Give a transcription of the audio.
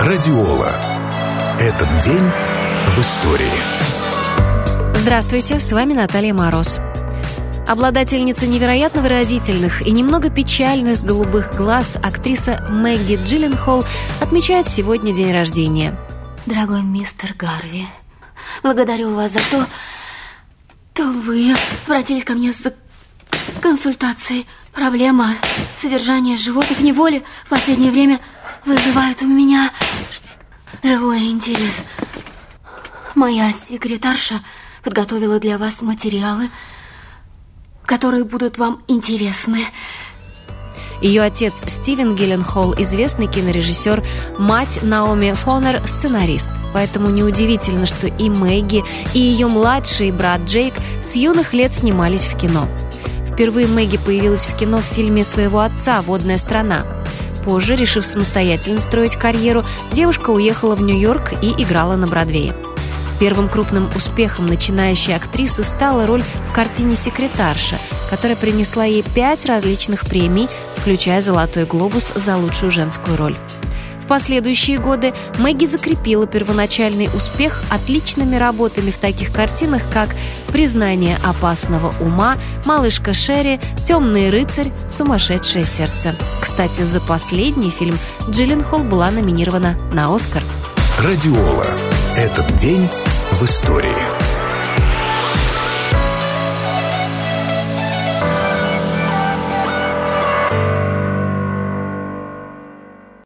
Радиола. Этот день в истории. Здравствуйте, с вами Наталья Мороз. Обладательница невероятно выразительных и немного печальных голубых глаз актриса Мэгги Джилленхол отмечает сегодня день рождения. Дорогой мистер Гарви, благодарю вас за то, что вы обратились ко мне за консультацией. Проблема содержания животных в неволе в последнее время вызывает у меня живой интерес. Моя секретарша подготовила для вас материалы, которые будут вам интересны. Ее отец Стивен Гилленхолл – известный кинорежиссер, мать Наоми Фонер – сценарист. Поэтому неудивительно, что и Мэгги, и ее младший брат Джейк с юных лет снимались в кино. Впервые Мэгги появилась в кино в фильме своего отца «Водная страна». Позже, решив самостоятельно строить карьеру, девушка уехала в Нью-Йорк и играла на Бродвее. Первым крупным успехом начинающей актрисы стала роль в картине «Секретарша», которая принесла ей пять различных премий, включая «Золотой глобус» за лучшую женскую роль. Последующие годы Мэгги закрепила первоначальный успех отличными работами в таких картинах, как «Признание опасного ума», «Малышка Шерри», «Темный рыцарь», «Сумасшедшее сердце». Кстати, за последний фильм Джилленхол была номинирована на «Оскар». Радиола. Этот день в истории.